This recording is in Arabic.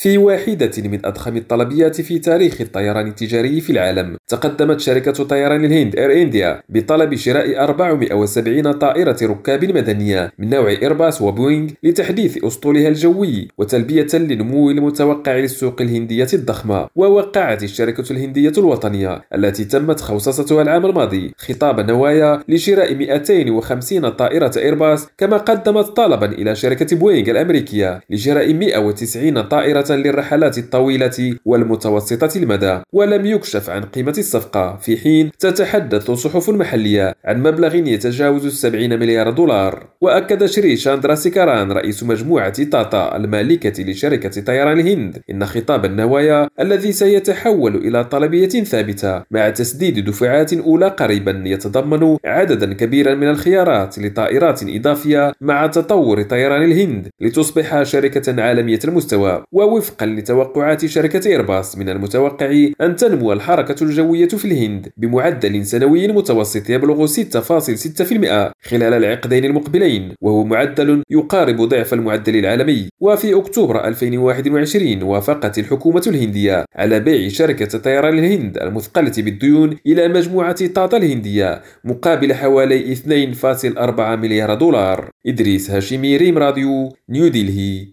في واحدة من أضخم الطلبيات في تاريخ الطيران التجاري في العالم تقدمت شركة طيران الهند إير إنديا بطلب شراء 470 طائرة ركاب مدنية من نوع إيرباص وبوينغ لتحديث أسطولها الجوي وتلبية للنمو المتوقع للسوق الهندية الضخمة ووقعت الشركة الهندية الوطنية التي تمت خوصصتها العام الماضي خطاب نوايا لشراء 250 طائرة إيرباص كما قدمت طلبا إلى شركة بوينغ الأمريكية لشراء 190 طائرة للرحلات الطويلة والمتوسطة المدى ولم يكشف عن قيمة الصفقة. في حين تتحدث صحف محلية عن مبلغ يتجاوز السبعين مليار دولار. وأكد شري شاندرا سيكاران رئيس مجموعة تاتا المالكة لشركة طيران الهند إن خطاب النوايا الذي سيتحول إلى طلبية ثابتة مع تسديد دفعات أولى قريبا يتضمن عددا كبيرا من الخيارات لطائرات إضافية مع تطور طيران الهند لتصبح شركة عالمية المستوى. ووفقا لتوقعات شركة إيرباص من المتوقع أن تنمو الحركة الجوية في الهند بمعدل سنوي متوسط يبلغ 6.6% خلال العقدين المقبلين وهو معدل يقارب ضعف المعدل العالمي. وفي أكتوبر 2021 وافقت الحكومة الهندية على بيع شركة طيران الهند المثقلة بالديون إلى مجموعة طاطا الهندية مقابل حوالي 2.4 مليار دولار. إدريس هاشمي ريم راديو نيودلهي